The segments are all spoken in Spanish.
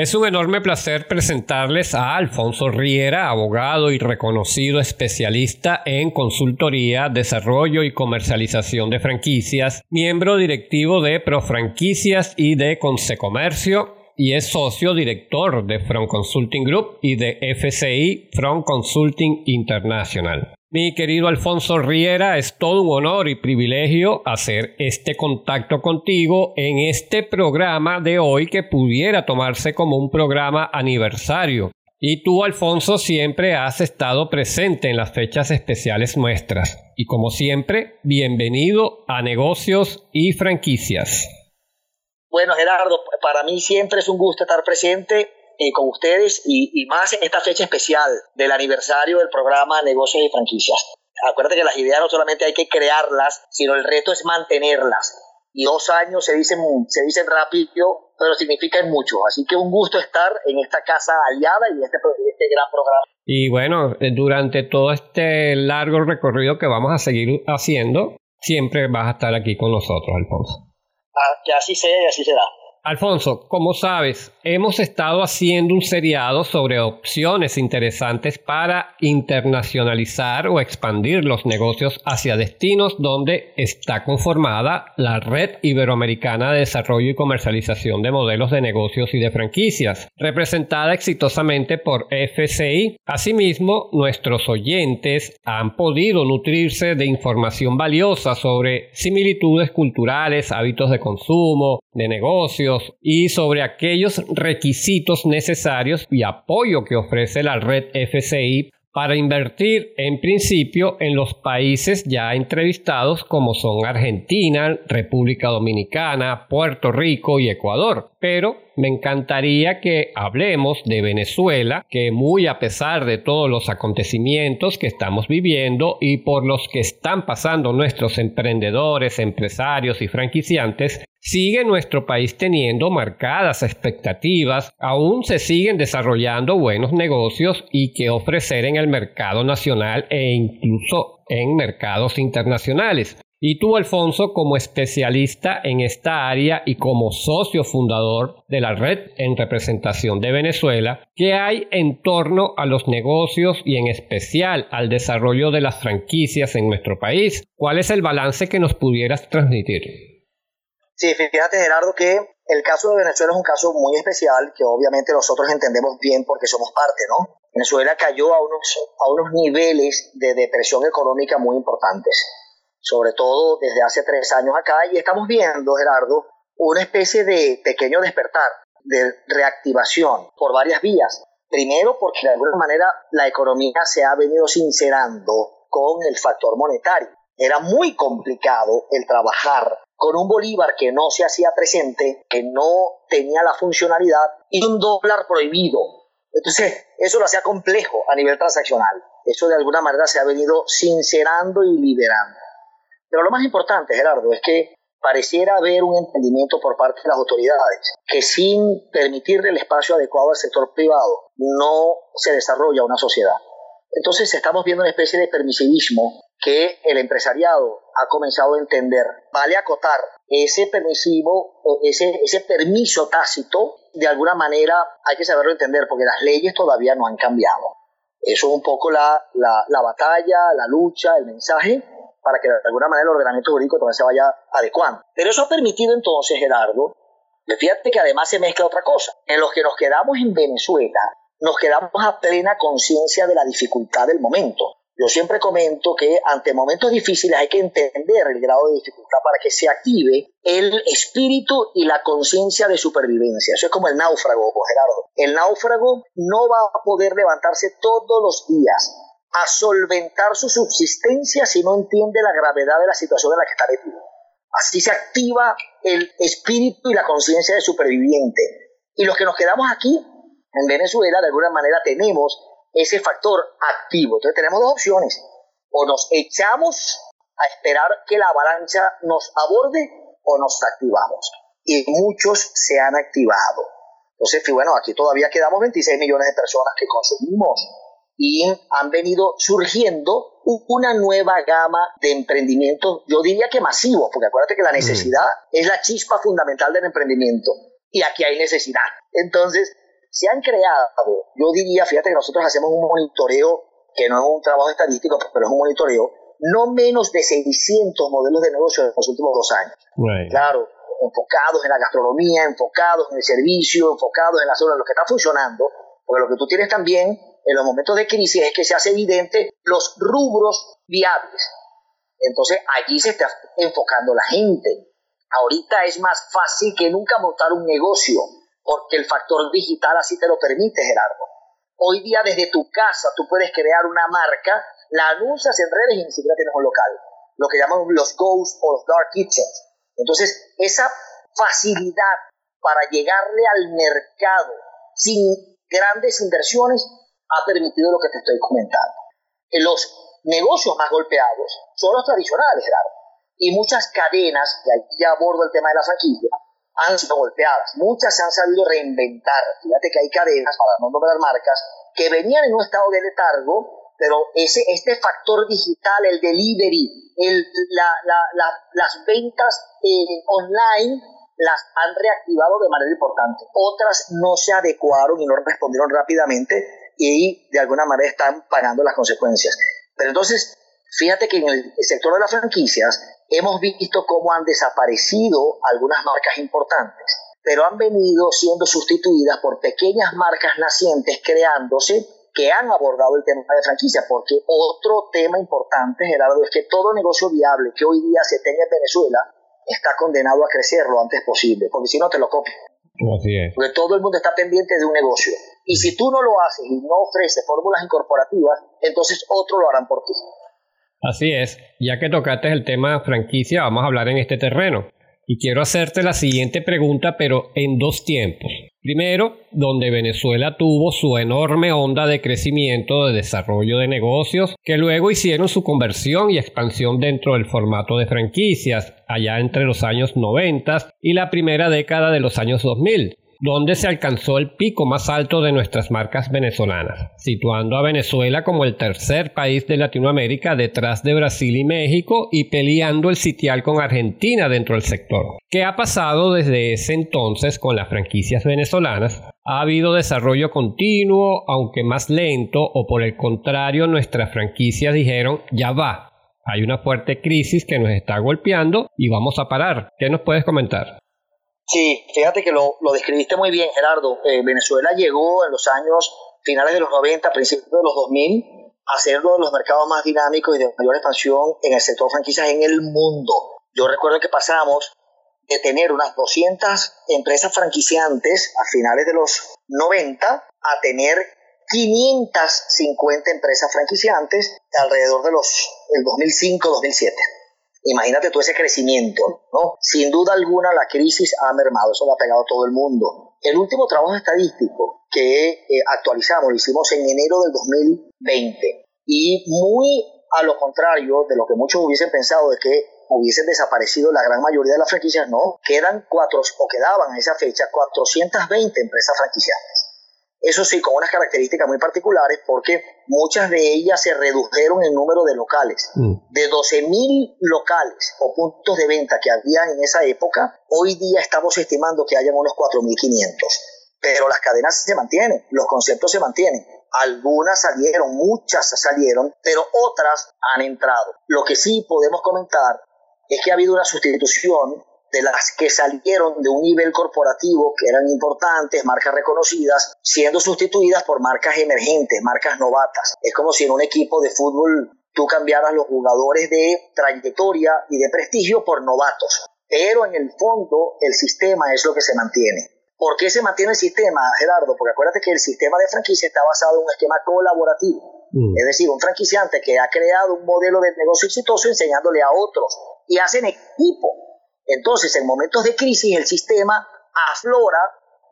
Es un enorme placer presentarles a Alfonso Riera, abogado y reconocido especialista en consultoría, desarrollo y comercialización de franquicias, miembro directivo de Profranquicias y de Consecomercio, y es socio director de Front Consulting Group y de FCI Front Consulting International. Mi querido Alfonso Riera, es todo un honor y privilegio hacer este contacto contigo en este programa de hoy que pudiera tomarse como un programa aniversario. Y tú, Alfonso, siempre has estado presente en las fechas especiales nuestras. Y como siempre, bienvenido a negocios y franquicias. Bueno, Gerardo, para mí siempre es un gusto estar presente eh, con ustedes y, más en esta fecha especial del aniversario del programa Negocios y Franquicias. Acuérdate que las ideas no solamente hay que crearlas, sino el reto es mantenerlas. Y dos años se dicen, se dicen rápido, pero significan mucho. Así que un gusto estar en esta casa aliada y en este, este gran programa. Y bueno, eh, durante todo este largo recorrido que vamos a seguir haciendo, siempre vas a estar aquí con nosotros, Alfonso. Ah, que así sea y así será. Alfonso, como sabes, hemos estado haciendo un seriado sobre opciones interesantes para internacionalizar o expandir los negocios hacia destinos donde está conformada la Red Iberoamericana de Desarrollo y Comercialización de Modelos de Negocios y de Franquicias, representada exitosamente por FCI. Asimismo, nuestros oyentes han podido nutrirse de información valiosa sobre similitudes culturales, hábitos de consumo, de negocios y sobre aquellos requisitos necesarios y apoyo que ofrece la red FCI para invertir en principio en los países ya entrevistados como son Argentina, República Dominicana, Puerto Rico y Ecuador. Pero me encantaría que hablemos de Venezuela, que muy a pesar de todos los acontecimientos que estamos viviendo y por los que están pasando nuestros emprendedores, empresarios y franquiciantes, Sigue nuestro país teniendo marcadas expectativas, aún se siguen desarrollando buenos negocios y que ofrecer en el mercado nacional e incluso en mercados internacionales. Y tú, Alfonso, como especialista en esta área y como socio fundador de la red en representación de Venezuela, ¿qué hay en torno a los negocios y en especial al desarrollo de las franquicias en nuestro país? ¿Cuál es el balance que nos pudieras transmitir? Sí, fíjate Gerardo que el caso de Venezuela es un caso muy especial que obviamente nosotros entendemos bien porque somos parte, ¿no? Venezuela cayó a unos, a unos niveles de depresión económica muy importantes, sobre todo desde hace tres años acá, y estamos viendo, Gerardo, una especie de pequeño despertar, de reactivación por varias vías. Primero, porque de alguna manera la economía se ha venido sincerando con el factor monetario. Era muy complicado el trabajar con un bolívar que no se hacía presente, que no tenía la funcionalidad y un dólar prohibido. Entonces, eso lo hacía complejo a nivel transaccional. Eso de alguna manera se ha venido sincerando y liberando. Pero lo más importante, Gerardo, es que pareciera haber un entendimiento por parte de las autoridades que sin permitirle el espacio adecuado al sector privado no se desarrolla una sociedad. Entonces estamos viendo una especie de permisivismo que el empresariado ha comenzado a entender. Vale acotar ese permisivo, ese, ese permiso tácito, de alguna manera hay que saberlo entender porque las leyes todavía no han cambiado. Eso es un poco la, la, la batalla, la lucha, el mensaje para que de alguna manera el ordenamiento jurídico también se vaya adecuando. Pero eso ha permitido entonces, Gerardo, fíjate que además se mezcla otra cosa. En los que nos quedamos en Venezuela, nos quedamos a plena conciencia de la dificultad del momento. Yo siempre comento que ante momentos difíciles hay que entender el grado de dificultad para que se active el espíritu y la conciencia de supervivencia. Eso es como el náufrago, Gerardo. El náufrago no va a poder levantarse todos los días a solventar su subsistencia si no entiende la gravedad de la situación en la que está metido. Así se activa el espíritu y la conciencia de superviviente. Y los que nos quedamos aquí, en Venezuela, de alguna manera tenemos ese factor activo. Entonces tenemos dos opciones. O nos echamos a esperar que la avalancha nos aborde o nos activamos. Y muchos se han activado. Entonces, bueno, aquí todavía quedamos 26 millones de personas que consumimos y han venido surgiendo una nueva gama de emprendimientos, yo diría que masivos, porque acuérdate que la necesidad es la chispa fundamental del emprendimiento y aquí hay necesidad. Entonces, se han creado, yo diría, fíjate que nosotros hacemos un monitoreo, que no es un trabajo estadístico, pero es un monitoreo, no menos de 600 modelos de negocio en los últimos dos años. Claro, enfocados en la gastronomía, enfocados en el servicio, enfocados en la zona, en lo que está funcionando, porque lo que tú tienes también en los momentos de crisis es que se hace evidente los rubros viables. Entonces allí se está enfocando la gente. Ahorita es más fácil que nunca montar un negocio, porque el factor digital así te lo permite, Gerardo. Hoy día desde tu casa tú puedes crear una marca, la anuncias en redes y ni siquiera tienes un local. Lo que llaman los ghosts o los dark kitchens. Entonces, esa facilidad para llegarle al mercado sin grandes inversiones ha permitido lo que te estoy comentando. En los negocios más golpeados son los tradicionales, Gerardo. Y muchas cadenas, que aquí ya abordo el tema de la franquicia, han sido golpeadas. Muchas se han sabido reinventar. Fíjate que hay cadenas, para no nombrar marcas, que venían en un estado de letargo, pero ese, este factor digital, el delivery, el, las ventas eh, online, las han reactivado de manera importante. Otras no se adecuaron y no respondieron rápidamente y de alguna manera están pagando las consecuencias. Pero entonces, fíjate que en el sector de las franquicias hemos visto cómo han desaparecido algunas marcas importantes, pero han venido siendo sustituidas por pequeñas marcas nacientes creándose que han abordado el tema de franquicia, porque otro tema importante, Gerardo, es que todo negocio viable que hoy día se tenga en Venezuela está condenado a crecer lo antes posible, porque si no te lo copian. Así es. Porque todo el mundo está pendiente de un negocio. Y si tú no lo haces y no ofreces fórmulas incorporativas, entonces otros lo harán por ti. Así es, ya que tocaste el tema franquicia, vamos a hablar en este terreno. Y quiero hacerte la siguiente pregunta, pero en dos tiempos. Primero, donde Venezuela tuvo su enorme onda de crecimiento, de desarrollo de negocios, que luego hicieron su conversión y expansión dentro del formato de franquicias, allá entre los años 90 y la primera década de los años 2000 donde se alcanzó el pico más alto de nuestras marcas venezolanas, situando a Venezuela como el tercer país de Latinoamérica detrás de Brasil y México y peleando el sitial con Argentina dentro del sector. ¿Qué ha pasado desde ese entonces con las franquicias venezolanas? Ha habido desarrollo continuo, aunque más lento, o por el contrario, nuestras franquicias dijeron, ya va, hay una fuerte crisis que nos está golpeando y vamos a parar. ¿Qué nos puedes comentar? Sí, fíjate que lo, describiste muy bien, Gerardo. Eh, Venezuela llegó en los años finales de los 90, principios de los 2000, a ser uno de los mercados más dinámicos y de mayor expansión en el sector franquicias en el mundo. Yo recuerdo que pasamos de tener unas 200 empresas franquiciantes a finales de los 90 a tener 550 empresas franquiciantes alrededor de los 2005-2007. Imagínate todo ese crecimiento, ¿no? Sin duda alguna la crisis ha mermado, eso lo ha pegado a todo el mundo. El último trabajo estadístico que eh, actualizamos lo hicimos en enero del 2020 y muy a lo contrario de lo que muchos hubiesen pensado de que hubiesen desaparecido la gran mayoría de las franquicias, no, quedan cuatro, o quedaban a esa fecha 420 empresas franquiciadas. Eso sí, con unas características muy particulares porque muchas de ellas se redujeron en número de locales. Mm. De 12.000 locales o puntos de venta que había en esa época, hoy día estamos estimando que hayan unos 4.500. Pero las cadenas se mantienen, los conceptos se mantienen. Algunas salieron, muchas salieron, pero otras han entrado. Lo que sí podemos comentar es que ha habido una sustitución de las que salieron de un nivel corporativo que eran importantes, marcas reconocidas, siendo sustituidas por marcas emergentes, marcas novatas. Es como si en un equipo de fútbol tú cambiaras los jugadores de trayectoria y de prestigio por novatos. Pero en el fondo el sistema es lo que se mantiene. ¿Por qué se mantiene el sistema, Gerardo? Porque acuérdate que el sistema de franquicia está basado en un esquema colaborativo. Mm. Es decir, un franquiciante que ha creado un modelo de negocio exitoso enseñándole a otros y hacen equipo entonces, en momentos de crisis, el sistema aflora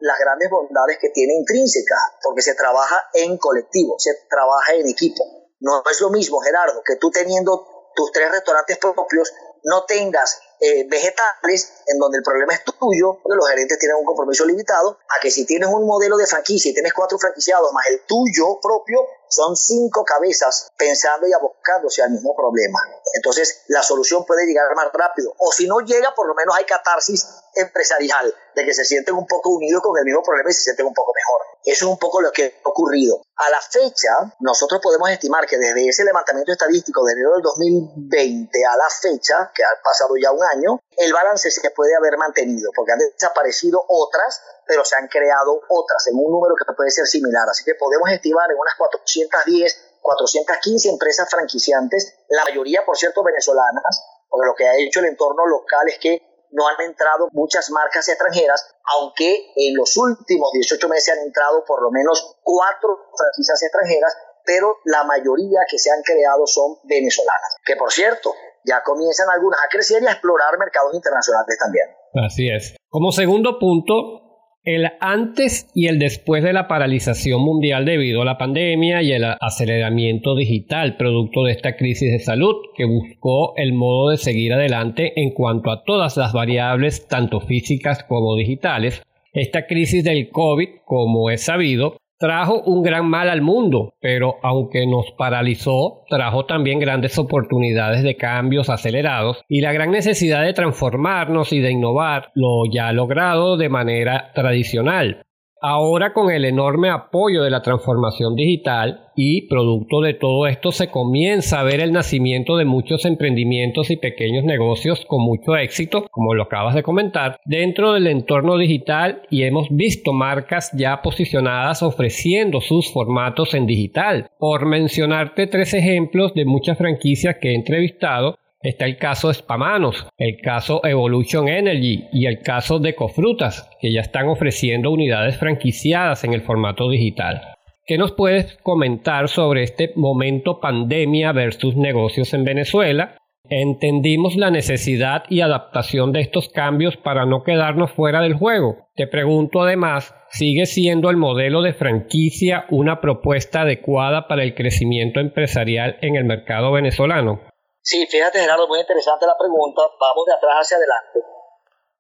las grandes bondades que tiene intrínsecas, porque se trabaja en colectivo, se trabaja en equipo. No es lo mismo, Gerardo, que tú teniendo tus tres restaurantes propios no tengas eh, vegetales en donde el problema es tuyo, porque los gerentes tienen un compromiso limitado, a que si tienes un modelo de franquicia y tienes cuatro franquiciados más el tuyo propio, son cinco cabezas pensando y abocándose al mismo problema. Entonces, la solución puede llegar más rápido. O si no llega, por lo menos hay catarsis empresarial, de que se sienten un poco unidos con el mismo problema y se sienten un poco mejor. Eso es un poco lo que ha ocurrido. A la fecha, nosotros podemos estimar que desde ese levantamiento estadístico de enero del 2020 a la fecha, que ha pasado ya un año, el balance se puede haber mantenido, porque han desaparecido otras, pero se han creado otras en un número que puede ser similar. Así que podemos estimar en unas 410, 415 empresas franquiciantes, la mayoría, por cierto, venezolanas, porque lo que ha hecho el entorno local es que no han entrado muchas marcas extranjeras, aunque en los últimos 18 meses han entrado por lo menos cuatro franquicias extranjeras, pero la mayoría que se han creado son venezolanas, que por cierto, ya comienzan algunas a crecer y a explorar mercados internacionales también. Así es. Como segundo punto, el antes y el después de la paralización mundial debido a la pandemia y el aceleramiento digital producto de esta crisis de salud que buscó el modo de seguir adelante en cuanto a todas las variables tanto físicas como digitales. Esta crisis del COVID, como es sabido, trajo un gran mal al mundo, pero aunque nos paralizó, trajo también grandes oportunidades de cambios acelerados y la gran necesidad de transformarnos y de innovar lo ya logrado de manera tradicional. Ahora con el enorme apoyo de la transformación digital y producto de todo esto se comienza a ver el nacimiento de muchos emprendimientos y pequeños negocios con mucho éxito, como lo acabas de comentar, dentro del entorno digital y hemos visto marcas ya posicionadas ofreciendo sus formatos en digital. Por mencionarte tres ejemplos de muchas franquicias que he entrevistado, Está el caso Spamanos, el caso Evolution Energy y el caso de Cofrutas, que ya están ofreciendo unidades franquiciadas en el formato digital. ¿Qué nos puedes comentar sobre este momento pandemia versus negocios en Venezuela? Entendimos la necesidad y adaptación de estos cambios para no quedarnos fuera del juego. Te pregunto además, ¿sigue siendo el modelo de franquicia una propuesta adecuada para el crecimiento empresarial en el mercado venezolano? Sí, fíjate Gerardo, muy interesante la pregunta. Vamos de atrás hacia adelante.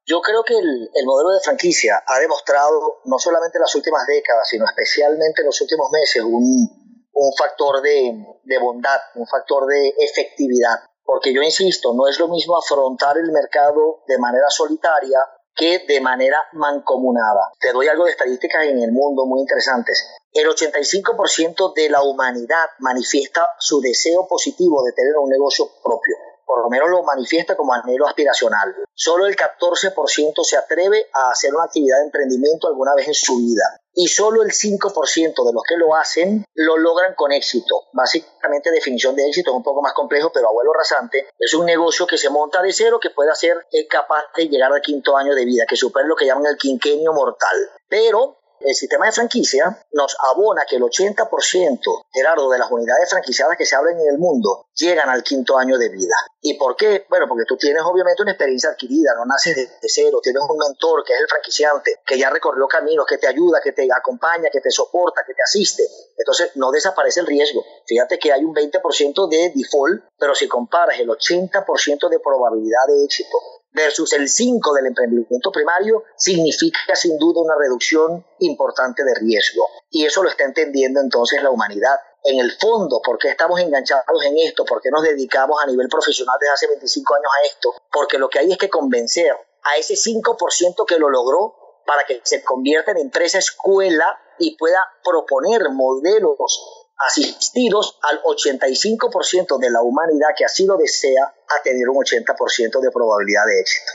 Yo creo que el, modelo de franquicia ha demostrado, no solamente en las últimas décadas, sino especialmente en los últimos meses, un, factor de, de bondad, un factor de efectividad. Porque yo insisto, no es lo mismo afrontar el mercado de manera solitaria que de manera mancomunada. Te doy algo de estadísticas en el mundo muy interesantes. El 85% de la humanidad manifiesta su deseo positivo de tener un negocio propio. Por lo menos lo manifiesta como anhelo aspiracional. Solo el 14% se atreve a hacer una actividad de emprendimiento alguna vez en su vida y solo el 5% de los que lo hacen lo logran con éxito. Básicamente definición de éxito es un poco más complejo, pero abuelo rasante, es un negocio que se monta de cero que puede ser capaz de llegar al quinto año de vida, que supere lo que llaman el quinquenio mortal. Pero el sistema de franquicia nos abona que el 80%, Gerardo, de las unidades franquiciadas que se hablan en el mundo llegan al quinto año de vida. ¿Y por qué? Bueno, porque tú tienes obviamente una experiencia adquirida, no naces de, cero, tienes un mentor que es el franquiciante, que ya recorrió caminos, que te ayuda, que te acompaña, que te soporta, que te asiste. Entonces no desaparece el riesgo. Fíjate que hay un 20% de default, pero si comparas el 80% de probabilidad de éxito versus el 5 del emprendimiento primario significa sin duda una reducción importante de riesgo. Y eso lo está entendiendo entonces la humanidad. En el fondo, ¿por qué estamos enganchados en esto? ¿Por qué nos dedicamos a nivel profesional desde hace 25 años a esto? Porque lo que hay es que convencer a ese 5% que lo logró para que se convierta en empresa escuela y pueda proponer modelos asistidos al 85% de la humanidad que así lo desea a tener un 80% de probabilidad de éxito.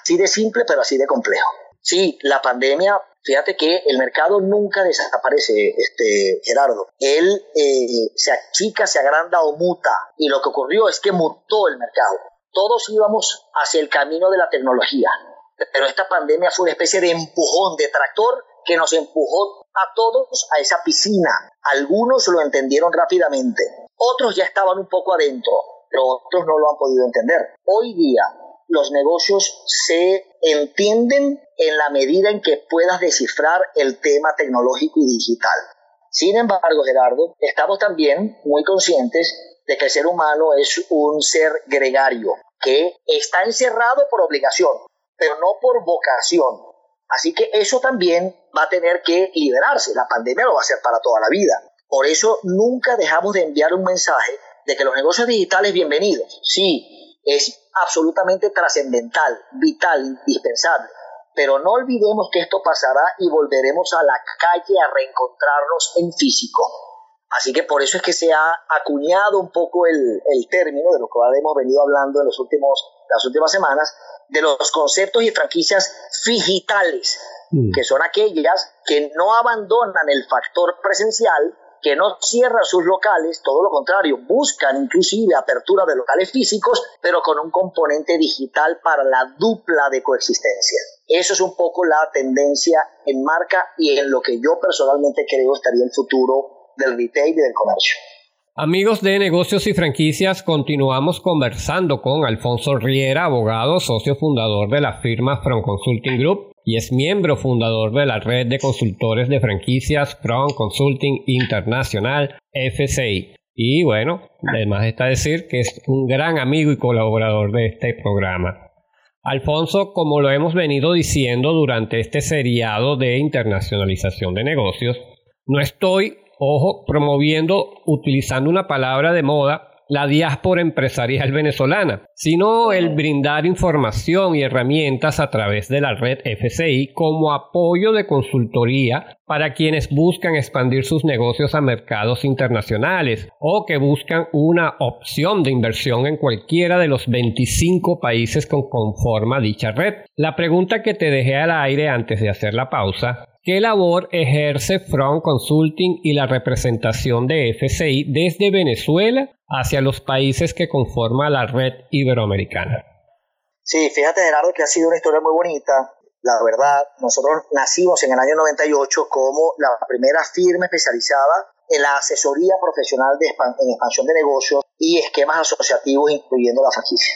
Así de simple, pero así de complejo. Sí, la pandemia, fíjate que el mercado nunca desaparece, este, Gerardo. Él eh, se achica, se agranda o muta. Y lo que ocurrió es que mutó el mercado. Todos íbamos hacia el camino de la tecnología. Pero esta pandemia fue una especie de empujón, de tractor que nos empujó a todos a esa piscina. Algunos lo entendieron rápidamente, otros ya estaban un poco adentro, pero otros no lo han podido entender. Hoy día los negocios se entienden en la medida en que puedas descifrar el tema tecnológico y digital. Sin embargo, Gerardo, estamos también muy conscientes de que el ser humano es un ser gregario, que está encerrado por obligación, pero no por vocación. Así que eso también va a tener que liberarse. La pandemia lo va a hacer para toda la vida. Por eso nunca dejamos de enviar un mensaje de que los negocios digitales, bienvenidos. Sí, es absolutamente trascendental, vital, indispensable. pero no olvidemos que esto pasará y volveremos a la calle a reencontrarnos en físico. Así que por eso es que se ha acuñado un poco el, el término de lo que hemos venido hablando en los últimos, las últimas semanas, de los conceptos y franquicias digitales, mm. que son aquellas que no abandonan el factor presencial, que no cierran sus locales, todo lo contrario, buscan inclusive apertura de locales físicos, pero con un componente digital para la dupla de coexistencia. Eso es un poco la tendencia en marca y en lo que yo personalmente creo estaría el futuro del retail y del comercio. Amigos de negocios y franquicias, continuamos conversando con Alfonso Riera, abogado, socio fundador de la firma From Consulting Group y es miembro fundador de la red de consultores de franquicias From Consulting Internacional, FCI. Y bueno, además está decir que es un gran amigo y colaborador de este programa. Alfonso, como lo hemos venido diciendo durante este seriado de internacionalización de negocios, no estoy, ojo, promoviendo, utilizando una palabra de moda, la diáspora empresarial venezolana, sino el brindar información y herramientas a través de la red FCI como apoyo de consultoría para quienes buscan expandir sus negocios a mercados internacionales o que buscan una opción de inversión en cualquiera de los 25 países que conforma dicha red. La pregunta que te dejé al aire antes de hacer la pausa ¿Qué labor ejerce Front Consulting y la representación de FCI desde Venezuela hacia los países que conforman la red iberoamericana? Sí, fíjate Gerardo que ha sido una historia muy bonita. La verdad, nosotros nacimos en el año 98 como la primera firma especializada en la asesoría profesional de en expansión de negocios y esquemas asociativos, incluyendo la franquicia.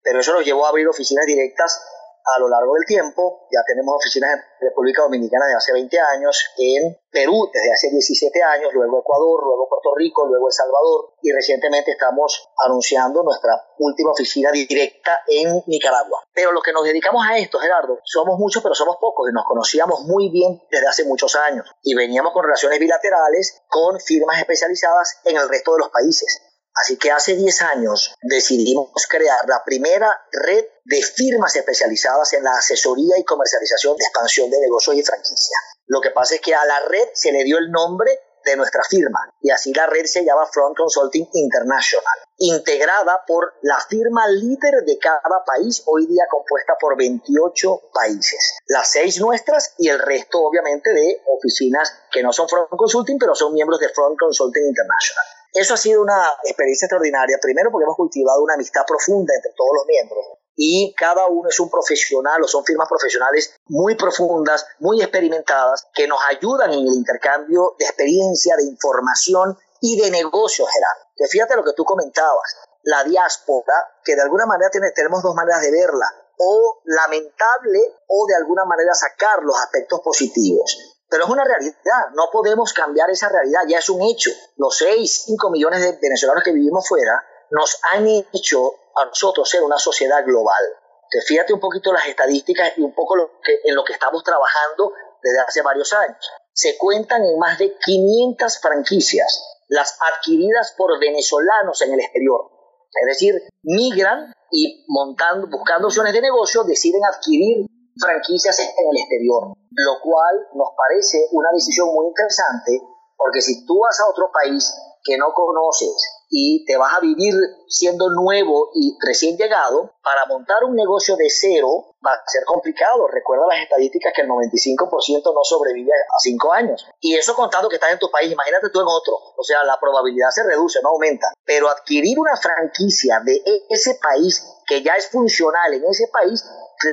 Pero eso nos llevó a abrir oficinas directas a lo largo del tiempo. Ya tenemos oficinas en República Dominicana desde hace 20 años, en Perú desde hace 17 años, luego Ecuador, luego Puerto Rico, luego El Salvador y recientemente estamos anunciando nuestra última oficina directa en Nicaragua. Pero lo que nos dedicamos a esto, Gerardo, somos muchos pero somos pocos y nos conocíamos muy bien desde hace muchos años y veníamos con relaciones bilaterales con firmas especializadas en el resto de los países. Así que hace 10 años decidimos crear la primera red de firmas especializadas en la asesoría y comercialización de expansión de negocios y franquicia. Lo que pasa es que a la red se le dio el nombre de nuestra firma y así la red se llama Front Consulting International, integrada por la firma líder de cada país, hoy día compuesta por 28 países, las seis nuestras y el resto obviamente de oficinas que no son Front Consulting pero son miembros de Front Consulting International. Eso ha sido una experiencia extraordinaria, primero porque hemos cultivado una amistad profunda entre todos los miembros y cada uno es un profesional o son firmas profesionales muy profundas, muy experimentadas, que nos ayudan en el intercambio de experiencia, de información y de negocios, Gerardo. Que fíjate lo que tú comentabas, la diáspora, que de alguna manera tenemos dos maneras de verla, o lamentable o de alguna manera sacar los aspectos positivos. Pero es una realidad, no podemos cambiar esa realidad, ya es un hecho. Los 6, 5 millones de venezolanos que vivimos fuera nos han hecho a nosotros ser una sociedad global. Te fíjate un poquito las estadísticas y un poco lo que, en lo que estamos trabajando desde hace varios años. Se cuentan en más de 500 franquicias, las adquiridas por venezolanos en el exterior. Es decir, migran y montando, buscando opciones de negocio, deciden adquirir franquicias en el exterior, lo cual nos parece una decisión muy interesante porque si tú vas a otro país que no conoces y te vas a vivir siendo nuevo y recién llegado, para montar un negocio de cero va a ser complicado. Recuerda las estadísticas que el 95% no sobrevive a 5 años. Y eso contando que estás en tu país, imagínate tú en otro. O sea, la probabilidad se reduce, no aumenta. Pero adquirir una franquicia de ese país que ya es funcional en ese país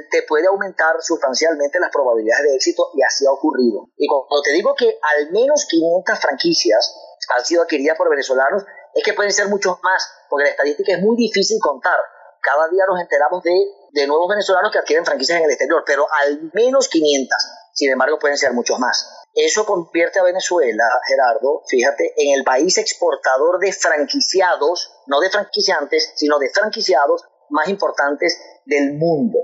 te puede aumentar sustancialmente las probabilidades de éxito y así ha ocurrido. Y cuando te digo que al menos 500 franquicias han sido adquiridas por venezolanos, es que pueden ser muchos más, porque la estadística es muy difícil contar. Cada día nos enteramos de, de nuevos venezolanos que adquieren franquicias en el exterior, pero al menos 500. Sin embargo, pueden ser muchos más. Eso convierte a Venezuela, Gerardo, fíjate, en el país exportador de franquiciados, no de franquiciantes, sino de franquiciados más importantes del mundo.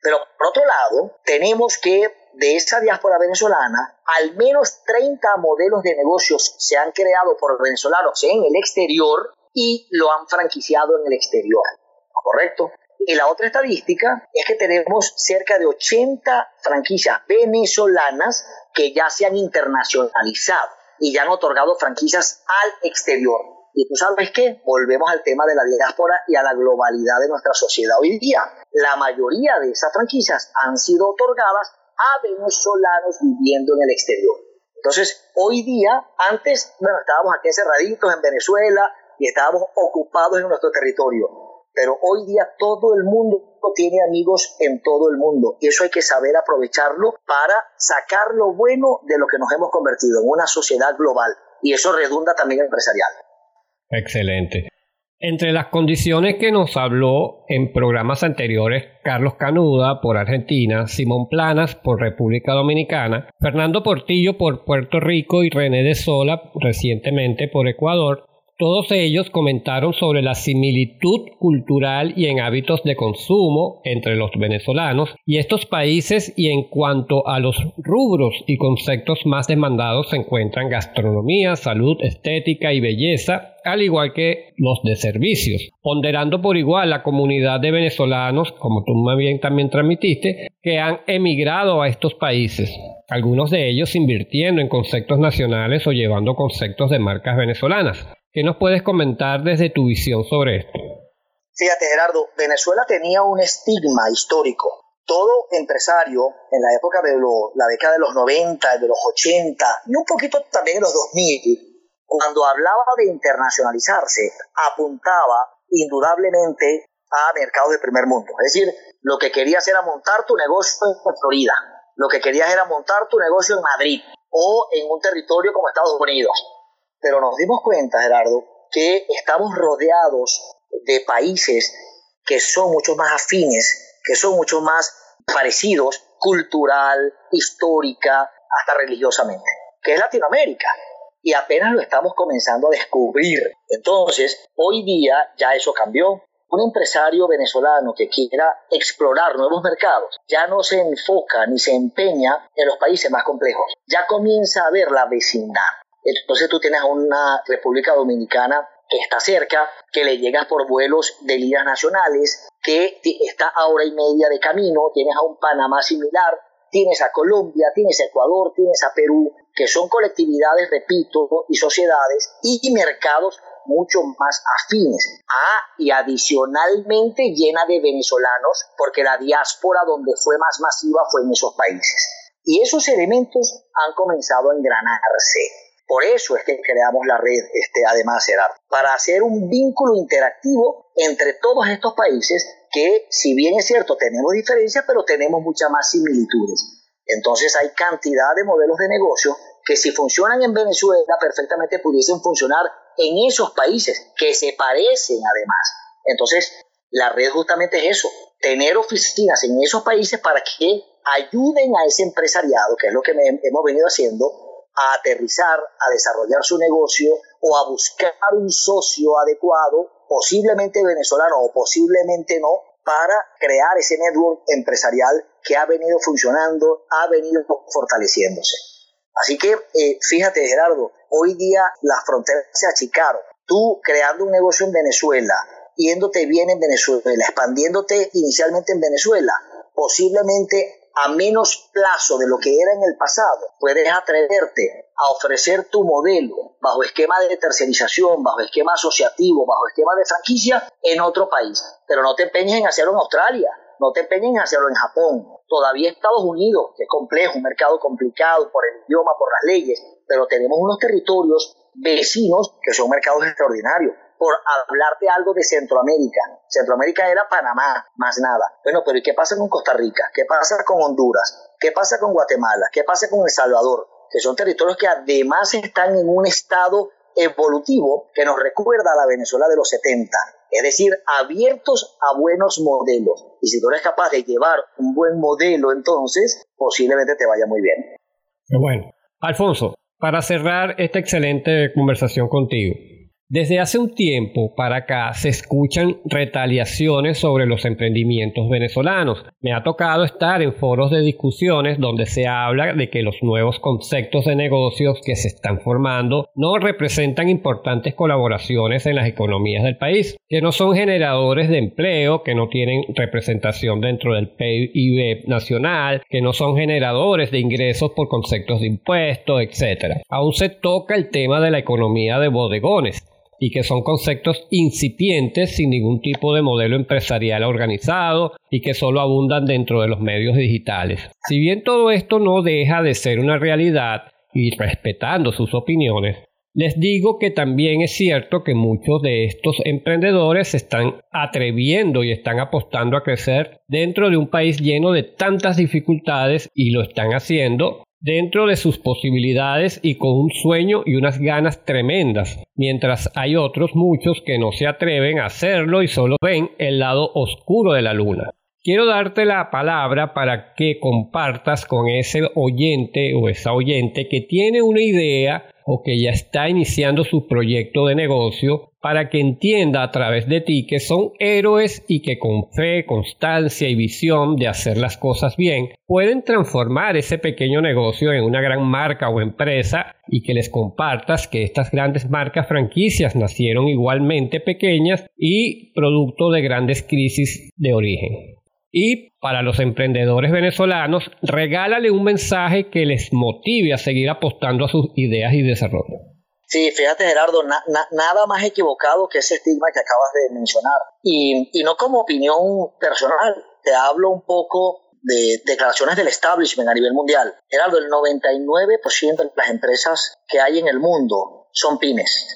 Pero por otro lado, tenemos que de esa diáspora venezolana, al menos 30 modelos de negocios se han creado por venezolanos en el exterior y lo han franquiciado en el exterior. ¿Correcto? Y la otra estadística es que tenemos cerca de 80 franquicias venezolanas que ya se han internacionalizado y ya han otorgado franquicias al exterior. Y tú sabes qué, volvemos al tema de la diáspora y a la globalidad de nuestra sociedad hoy día. La mayoría de esas franquicias han sido otorgadas a venezolanos viviendo en el exterior. Entonces, hoy día, antes, bueno, estábamos aquí encerraditos en Venezuela y estábamos ocupados en nuestro territorio, pero hoy día todo el mundo tiene amigos en todo el mundo y eso hay que saber aprovecharlo para sacar lo bueno de lo que nos hemos convertido en una sociedad global y eso redunda también empresarial. Excelente. Entre las condiciones que nos habló en programas anteriores Carlos Canuda por Argentina, Simón Planas por República Dominicana, Fernando Portillo por Puerto Rico y René de Sola recientemente por Ecuador, todos ellos comentaron sobre la similitud cultural y en hábitos de consumo entre los venezolanos y estos países y en cuanto a los rubros y conceptos más demandados se encuentran gastronomía, salud, estética y belleza, al igual que los de servicios, ponderando por igual la comunidad de venezolanos, como tú más bien también transmitiste, que han emigrado a estos países, algunos de ellos invirtiendo en conceptos nacionales o llevando conceptos de marcas venezolanas. ¿Qué nos puedes comentar desde tu visión sobre esto? Fíjate, Gerardo, Venezuela tenía un estigma histórico. Todo empresario en la época de la década de los 90, de los 80 y un poquito también en los 2000, cuando hablaba de internacionalizarse, apuntaba indudablemente a mercados de primer mundo. Es decir, lo que querías era montar tu negocio en Florida, lo que querías era montar tu negocio en Madrid o en un territorio como Estados Unidos pero nos dimos cuenta, Gerardo, que estamos rodeados de países que son mucho más afines, que son mucho más parecidos cultural, histórica, hasta religiosamente, que es Latinoamérica. Y apenas lo estamos comenzando a descubrir. Entonces, hoy día ya eso cambió. Un empresario venezolano que quiera explorar nuevos mercados ya no se enfoca ni se empeña en los países más complejos. Ya comienza a ver la vecindad entonces tú tienes una República Dominicana que está cerca, que le llegas por vuelos de líneas nacionales, que está a hora y media de camino, tienes a un Panamá similar, tienes a Colombia, tienes a Ecuador, tienes a Perú, que son colectividades, repito, y sociedades y mercados mucho más afines. Ah, y adicionalmente llena de venezolanos, porque la diáspora donde fue más masiva fue en esos países. Y esos elementos han comenzado a engranarse. Por eso es que creamos la red, este, además, Gerardo, para hacer un vínculo interactivo entre todos estos países que, si bien es cierto, tenemos diferencias, pero tenemos muchas más similitudes. Entonces hay cantidad de modelos de negocio que si funcionan en Venezuela perfectamente pudiesen funcionar en esos países que se parecen además. Entonces, la red justamente es eso, tener oficinas en esos países para que ayuden a ese empresariado, que es lo que hemos venido haciendo, a aterrizar, a desarrollar su negocio o a buscar un socio adecuado, posiblemente venezolano o posiblemente no, para crear ese network empresarial que ha venido funcionando, ha venido fortaleciéndose. Así que eh, fíjate Gerardo, hoy día las fronteras se achicaron. Tú creando un negocio en Venezuela, yéndote bien en Venezuela, expandiéndote inicialmente en Venezuela, posiblemente a menos plazo de lo que era en el pasado, puedes atreverte a ofrecer tu modelo bajo esquema de tercerización, bajo esquema asociativo, bajo esquema de franquicia en otro país. Pero no te empeñes en hacerlo en Australia, no te empeñes en hacerlo en Japón. Todavía Estados Unidos, que es complejo, un mercado complicado por el idioma, por las leyes, pero tenemos unos territorios vecinos que son mercados extraordinarios por hablarte algo de Centroamérica. Centroamérica era Panamá, más nada. Bueno, pero ¿y qué pasa con Costa Rica? ¿Qué pasa con Honduras? ¿Qué pasa con Guatemala? ¿Qué pasa con El Salvador? Que son territorios que además están en un estado evolutivo que nos recuerda a la Venezuela de los 70. Es decir, abiertos a buenos modelos. Y si tú eres capaz de llevar un buen modelo, entonces posiblemente te vaya muy bien. Bueno, Alfonso, para cerrar esta excelente conversación contigo, Desde hace un tiempo para acá se escuchan retaliaciones sobre los emprendimientos venezolanos. Me ha tocado estar en foros de discusiones donde se habla de que los nuevos conceptos de negocios que se están formando no representan importantes colaboraciones en las economías del país, que no son generadores de empleo, que no tienen representación dentro del PIB nacional, que no son generadores de ingresos por conceptos de impuestos, etc. Aún se toca el tema de la economía de bodegones y que son conceptos incipientes sin ningún tipo de modelo empresarial organizado y que solo abundan dentro de los medios digitales. Si bien todo esto no deja de ser una realidad y respetando sus opiniones, les digo que también es cierto que muchos de estos emprendedores se están atreviendo y están apostando a crecer dentro de un país lleno de tantas dificultades y lo están haciendo dentro de sus posibilidades y con un sueño y unas ganas tremendas, mientras hay otros muchos que no se atreven a hacerlo y solo ven el lado oscuro de la luna. Quiero darte la palabra para que compartas con ese oyente o esa oyente que tiene una idea o que ya está iniciando su proyecto de negocio para que entienda a través de ti que son héroes y que con fe, constancia y visión de hacer las cosas bien pueden transformar ese pequeño negocio en una gran marca o empresa y que les compartas que estas grandes marcas franquicias nacieron igualmente pequeñas y producto de grandes crisis de origen. Y para los emprendedores venezolanos, regálale un mensaje que les motive a seguir apostando a sus ideas y desarrollo. Sí, fíjate Gerardo, nada más equivocado que ese estigma que acabas de mencionar. Y, y no como opinión personal, te hablo un poco de declaraciones del establishment a nivel mundial. Gerardo, el 99% de las empresas que hay en el mundo son pymes,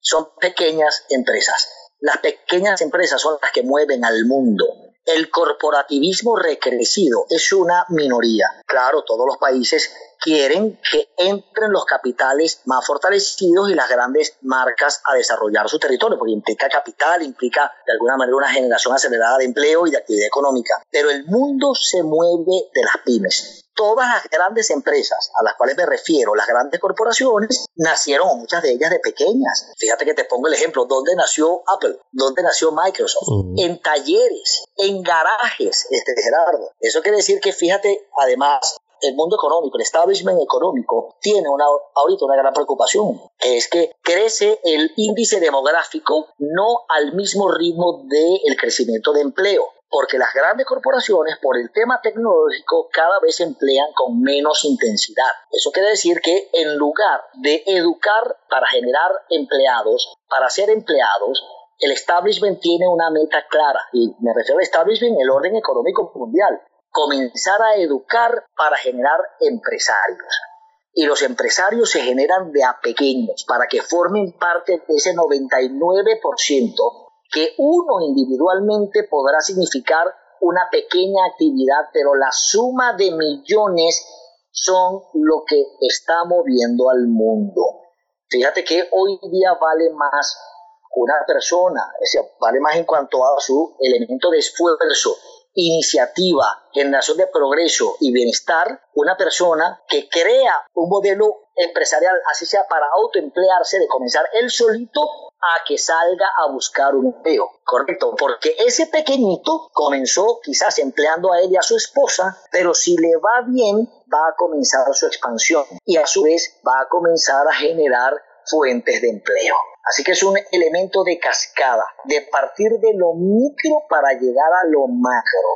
son pequeñas empresas. Las pequeñas empresas son las que mueven al mundo el corporativismo recrecido es una minoría. Claro, todos los países quieren que entren los capitales más fortalecidos y las grandes marcas a desarrollar su territorio, porque implica capital, implica de alguna manera una generación acelerada de empleo y de actividad económica. Pero el mundo se mueve de las pymes todas las grandes empresas a las cuales me refiero, las grandes corporaciones, nacieron muchas de ellas de pequeñas. Fíjate que te pongo el ejemplo, ¿dónde nació Apple? ¿Dónde nació Microsoft? En talleres, en garajes, este Gerardo. Eso quiere decir que fíjate, además, el mundo económico, el establishment económico, tiene una, ahorita una gran preocupación, que es que crece el índice demográfico no al mismo ritmo del crecimiento de empleo porque las grandes corporaciones, por el tema tecnológico, cada vez emplean con menos intensidad. Eso quiere decir que en lugar de educar para generar empleados, para ser empleados, el establishment tiene una meta clara, y me refiero al establishment, el orden económico mundial, comenzar a educar para generar empresarios. Y los empresarios se generan de a pequeños, para que formen parte de ese 99% que uno individualmente podrá significar una pequeña actividad, pero la suma de millones son lo que está moviendo al mundo. Fíjate que hoy día vale más una persona, vale más en cuanto a su elemento de esfuerzo, iniciativa, generación de progreso y bienestar, una persona que crea un modelo empresarial, así sea para autoemplearse, de comenzar él solito a que salga a buscar un empleo, ¿correcto? Porque ese pequeñito comenzó quizás empleando a él y a su esposa, pero si le va bien, va a comenzar su expansión y a su vez va a comenzar a generar fuentes de empleo. Así que es un elemento de cascada, de partir de lo micro para llegar a lo macro.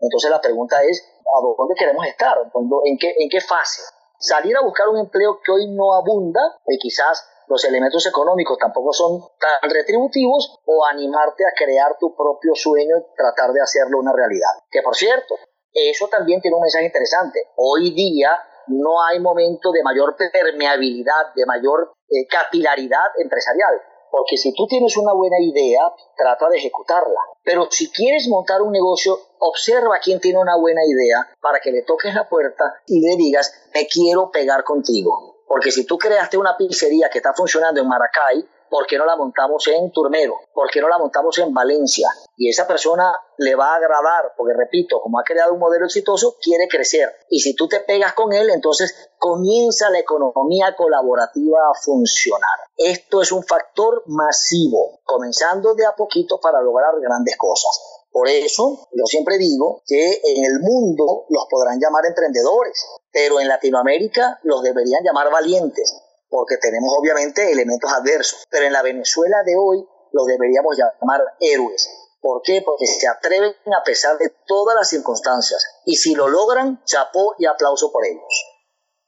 Entonces la pregunta es, ¿a dónde queremos estar? ¿En qué, en qué fase? Salir a buscar un empleo que hoy no abunda, y quizás los elementos económicos tampoco son tan retributivos, o animarte a crear tu propio sueño y tratar de hacerlo una realidad. Que por cierto, eso también tiene un mensaje interesante. Hoy día no hay momento de mayor permeabilidad, de mayor eh, capilaridad empresarial. Porque si tú tienes una buena idea, trata de ejecutarla. Pero si quieres montar un negocio, observa quién tiene una buena idea para que le toques la puerta y le digas, me quiero pegar contigo. Porque si tú creaste una pizzería que está funcionando en Maracay ¿por qué no la montamos en Turmero? ¿Por qué no la montamos en Valencia? Y esa persona le va a agradar, porque repito, como ha creado un modelo exitoso, quiere crecer. Y si tú te pegas con él, entonces comienza la economía colaborativa a funcionar. Esto es un factor masivo, comenzando de a poquito para lograr grandes cosas. Por eso, yo siempre digo que en el mundo los podrán llamar emprendedores, pero en Latinoamérica los deberían llamar valientes, porque tenemos obviamente elementos adversos. Pero en la Venezuela de hoy los deberíamos llamar héroes. ¿Por qué? Porque se atreven a pesar de todas las circunstancias. Y si lo logran, chapó y aplauso por ellos.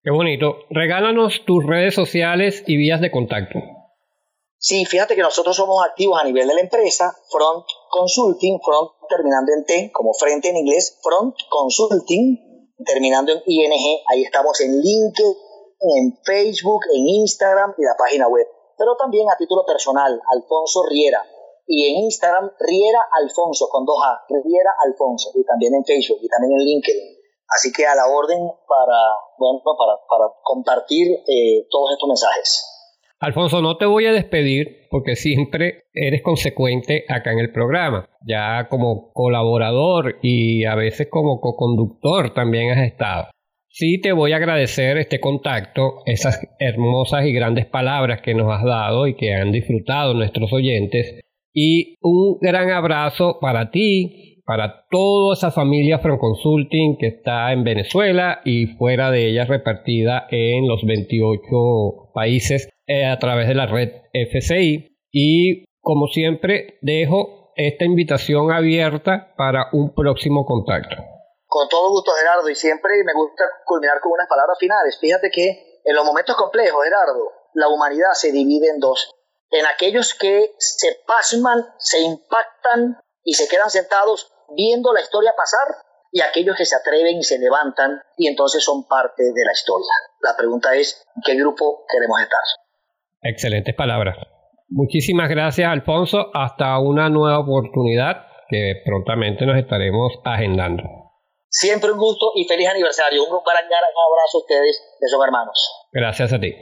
Qué bonito. Regálanos tus redes sociales y vías de contacto. Sí, fíjate que nosotros somos activos a nivel de la empresa, Front Consulting, Front terminando en T, como frente en inglés, Front Consulting, terminando en ING, ahí estamos en LinkedIn, en Facebook, en Instagram y la página web. Pero también a título personal, Alfonso Riera. Y en Instagram, Riera Alfonso, con dos A, Riera Alfonso. Y también en Facebook y también en LinkedIn. Así que a la orden para, bueno, para, para compartir eh, todos estos mensajes. Alfonso, no te voy a despedir porque siempre eres consecuente acá en el programa. Ya como colaborador y a veces como co-conductor también has estado. Sí te voy a agradecer este contacto, esas hermosas y grandes palabras que nos has dado y que han disfrutado nuestros oyentes. Y un gran abrazo para ti, para toda esa familia Consulting que está en Venezuela y fuera de ella repartida en los 28 países eh, a través de la red FCI. Y como siempre, dejo esta invitación abierta para un próximo contacto. Con todo gusto, Gerardo, y siempre me gusta culminar con unas palabras finales. Fíjate que en los momentos complejos, Gerardo, la humanidad se divide en dos. En aquellos que se pasman, se impactan y se quedan sentados viendo la historia pasar, y aquellos que se atreven y se levantan y entonces son parte de la historia. La pregunta es, ¿en qué grupo queremos estar? Excelentes palabras. Muchísimas gracias, Alfonso. Hasta una nueva oportunidad que prontamente nos estaremos agendando. Siempre un gusto y feliz aniversario. Un gran abrazo a ustedes, de son hermanos. Gracias a ti.